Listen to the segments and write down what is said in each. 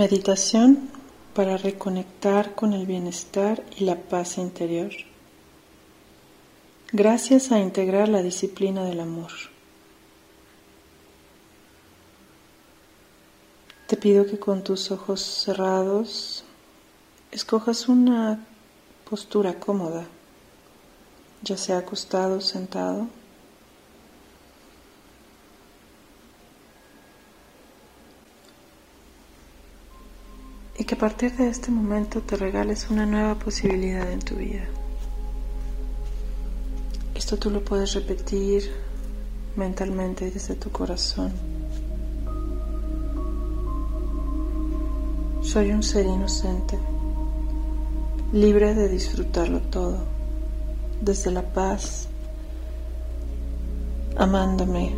Meditación para reconectar con el bienestar y la paz interior. Gracias a integrar la disciplina del amor. Te pido que con tus ojos cerrados escojas una postura cómoda, ya sea acostado o sentado. Y que a partir de este momento te regales una nueva posibilidad en tu vida. Esto tú lo puedes repetir mentalmente desde tu corazón. Soy un ser inocente, libre de disfrutarlo todo, desde la paz, amándome,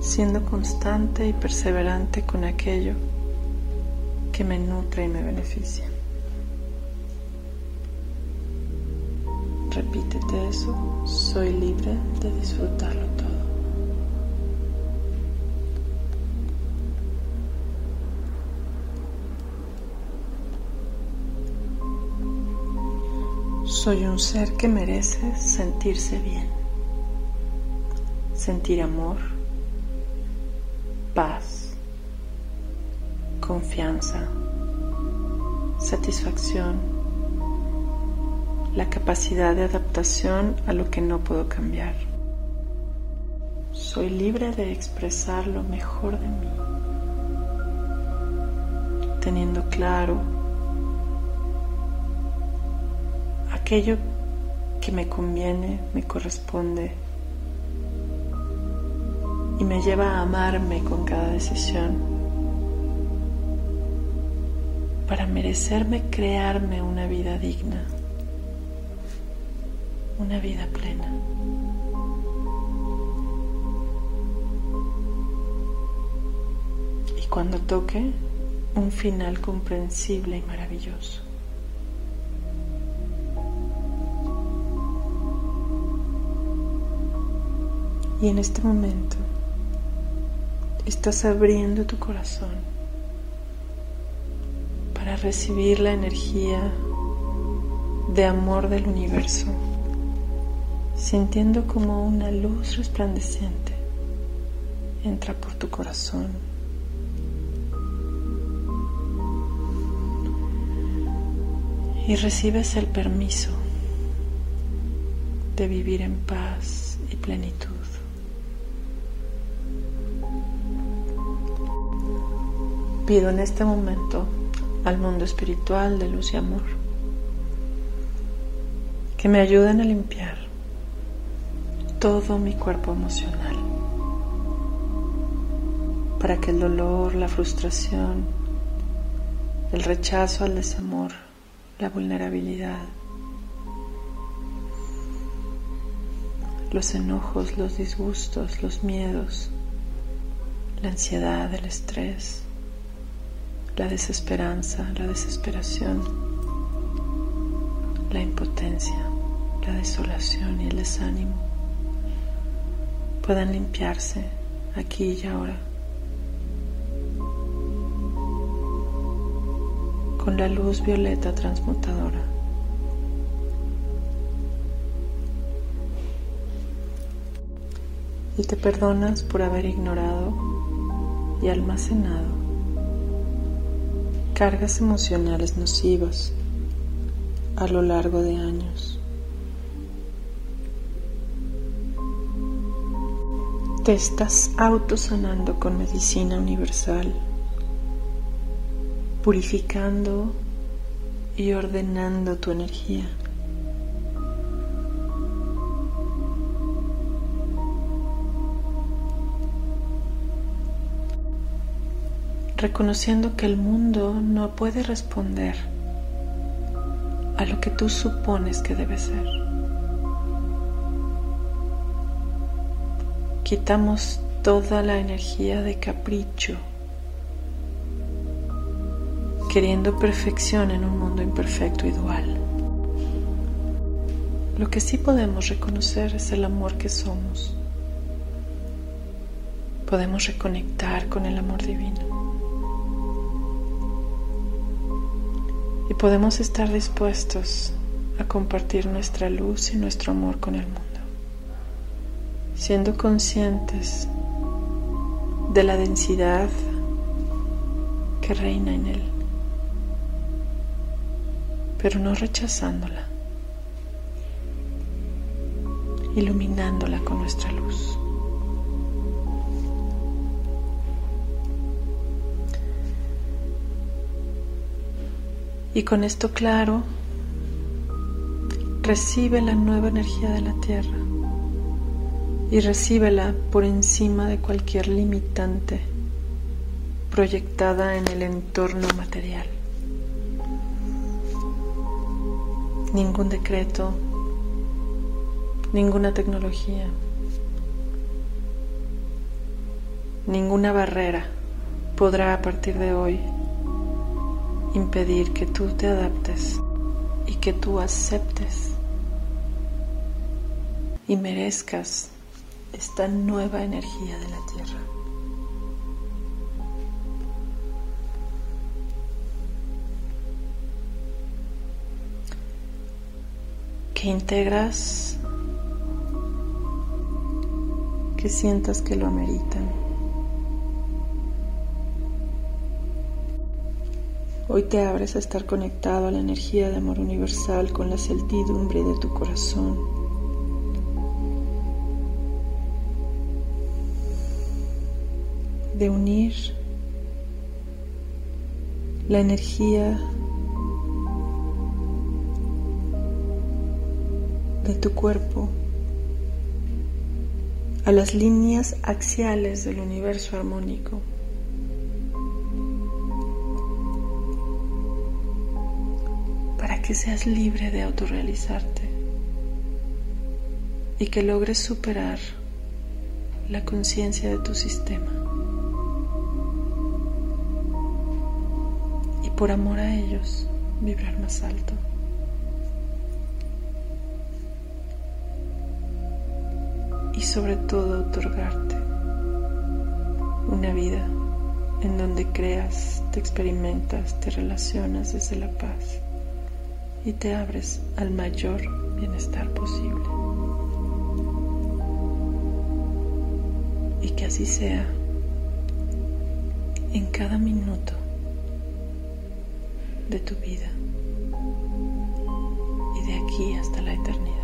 siendo constante y perseverante con aquello que me nutre y me beneficia. Repítete eso, soy libre de disfrutarlo todo. Soy un ser que merece sentirse bien, sentir amor, confianza, satisfacción, la capacidad de adaptación a lo que no puedo cambiar. Soy libre de expresar lo mejor de mí, teniendo claro aquello que me conviene, me corresponde y me lleva a amarme con cada decisión para merecerme crearme una vida digna, una vida plena. Y cuando toque, un final comprensible y maravilloso. Y en este momento estás abriendo tu corazón recibir la energía de amor del universo, sintiendo como una luz resplandeciente entra por tu corazón. Y recibes el permiso de vivir en paz y plenitud. Pido en este momento al mundo espiritual de luz y amor, que me ayuden a limpiar todo mi cuerpo emocional, para que el dolor, la frustración, el rechazo al desamor, la vulnerabilidad, los enojos, los disgustos, los miedos, la ansiedad, el estrés, la desesperanza, la desesperación, la impotencia, la desolación y el desánimo puedan limpiarse aquí y ahora con la luz violeta transmutadora. Y te perdonas por haber ignorado y almacenado cargas emocionales nocivas a lo largo de años. Te estás autosanando con medicina universal, purificando y ordenando tu energía. Reconociendo que el mundo no puede responder a lo que tú supones que debe ser. Quitamos toda la energía de capricho, queriendo perfección en un mundo imperfecto y dual. Lo que sí podemos reconocer es el amor que somos. Podemos reconectar con el amor divino y podemos estar dispuestos a compartir nuestra luz y nuestro amor con el mundo, siendo conscientes de la densidad que reina en él, pero no rechazándola, iluminándola con nuestra luz. Y con esto claro, recibe la nueva energía de la Tierra y recíbela por encima de cualquier limitante proyectada en el entorno material. Ningún decreto, ninguna tecnología, ninguna barrera podrá a partir de hoy impedir que tú te adaptes y que tú aceptes y merezcas esta nueva energía de la tierra. Que integras, que sientas que lo ameritan. Hoy te abres a estar conectado a la energía de amor universal con la certidumbre de tu corazón. De unir la energía de tu cuerpo a las líneas axiales del universo armónico. Que seas libre de autorrealizarte y que logres superar la conciencia de tu sistema. Y por amor a ellos, vibrar más alto. Y sobre todo otorgarte una vida en donde creas, te experimentas, te relacionas desde la paz y te abres al mayor bienestar posible. Y que así sea en cada minuto de tu vida y de aquí hasta la eternidad.